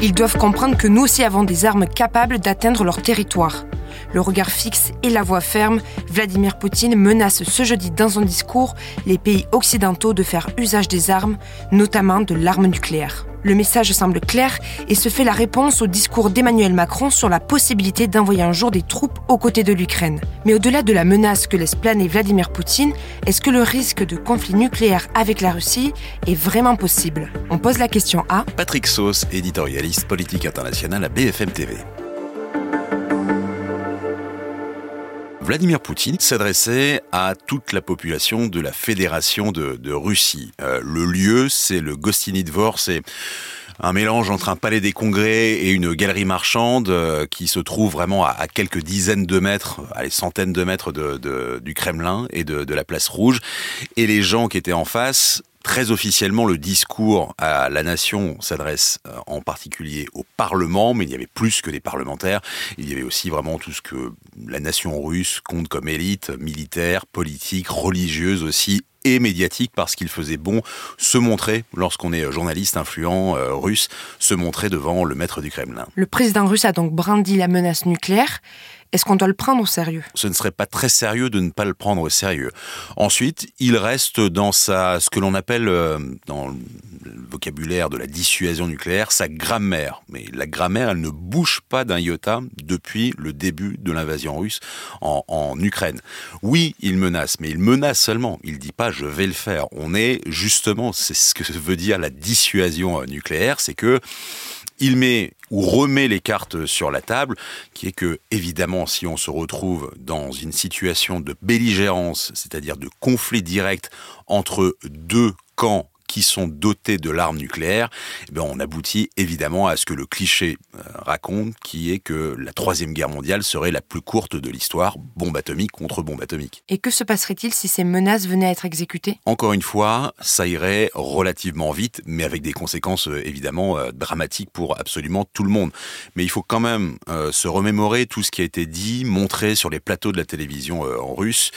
Ils doivent comprendre que nous aussi avons des armes capables d'atteindre leur territoire. Le regard fixe et la voix ferme, Vladimir Poutine menace ce jeudi dans son discours les pays occidentaux de faire usage des armes, notamment de l'arme nucléaire. Le message semble clair et se fait la réponse au discours d'Emmanuel Macron sur la possibilité d'envoyer un jour des troupes aux côtés de l'Ukraine. Mais au-delà de la menace que laisse planer Vladimir Poutine, est-ce que le risque de conflit nucléaire avec la Russie est vraiment possible? On pose la question à Patrick Sauce, éditorialiste politique international à BFM TV. Vladimir Poutine s'adressait à toute la population de la Fédération de, Russie. Euh, le lieu, c'est le Gostiny Dvor, c'est un mélange entre un palais des congrès et une galerie marchande euh, qui se trouve vraiment à, quelques dizaines de mètres, à des centaines de mètres de, du Kremlin et de la place rouge. Et les gens qui étaient en face Très officiellement, le discours à la nation s'adresse euh, en particulier au Parlement, mais il y avait plus que des parlementaires. Il y avait aussi vraiment tout ce que la nation russe compte comme élite militaire, politique, religieuse aussi et médiatique parce qu'il faisait bon se montrer, lorsqu'on est journaliste influent euh, russe, se montrer devant le maître du Kremlin. Le président russe a donc brandi la menace nucléaire. Est-ce qu'on doit le prendre au sérieux? Ce ne serait pas très sérieux de ne pas le prendre au sérieux. Ensuite, il reste dans sa, ce que l'on appelle, euh, dans le vocabulaire de la dissuasion nucléaire, sa grammaire. Mais la grammaire, elle ne bouge pas d'un iota depuis le début de l'invasion russe en, Ukraine. Oui, il menace, mais il menace seulement. Il dit pas je vais le faire. On est justement, c'est ce que veut dire la dissuasion euh, nucléaire, c'est que il met ou remet les cartes sur la table, qui est que, évidemment, si on se retrouve dans une situation de belligérance, c'est-à-dire de conflit direct entre deux camps qui sont dotés de l'arme nucléaire, eh bien on aboutit évidemment à ce que le cliché euh, raconte, qui est que la Troisième Guerre mondiale serait la plus courte de l'histoire, bombe atomique contre bombe atomique. Et que se passerait-il si ces menaces venaient à être exécutées? Encore une fois, ça irait relativement vite, mais avec des conséquences euh, évidemment euh, dramatiques pour absolument tout le monde. Mais il faut quand même se remémorer tout ce qui a été dit, montré sur les plateaux de la télévision en russe,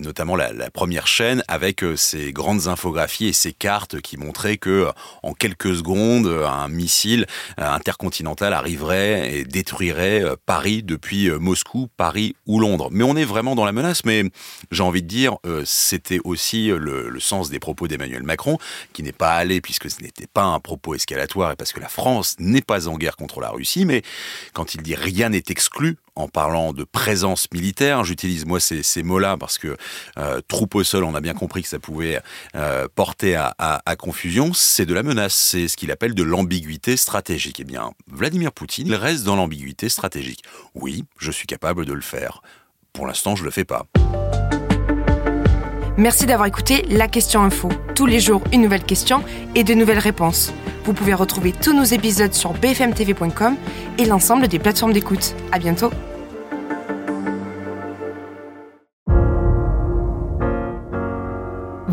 notamment la, la, première chaîne, avec ces grandes infographies et ces cartes qui montrait que en quelques secondes, un missile intercontinental arriverait et détruirait euh, Paris depuis euh, Moscou, Paris ou Londres. Mais on est vraiment dans la menace. Mais j'ai envie de dire, euh, c'était aussi le, sens des propos d'Emmanuel Macron, qui n'est pas allé puisque ce n'était pas un propos escalatoire et parce que la France n'est pas en guerre contre la Russie. Mais quand il dit rien n'est exclu, en parlant de présence militaire. J'utilise moi ces, mots-là parce que euh, troupe au sol, on a bien compris que ça pouvait euh, porter à, à, confusion. C'est de la menace, c'est ce qu'il appelle de l'ambiguïté stratégique. Eh bien, Vladimir Poutine, il reste dans l'ambiguïté stratégique. Oui, je suis capable de le faire. Pour l'instant, je le fais pas. Merci d'avoir écouté La Question Info. Tous les jours, une nouvelle question et de nouvelles réponses. Vous pouvez retrouver tous nos épisodes sur bfmtv.com et l'ensemble des plateformes d'écoute. À bientôt.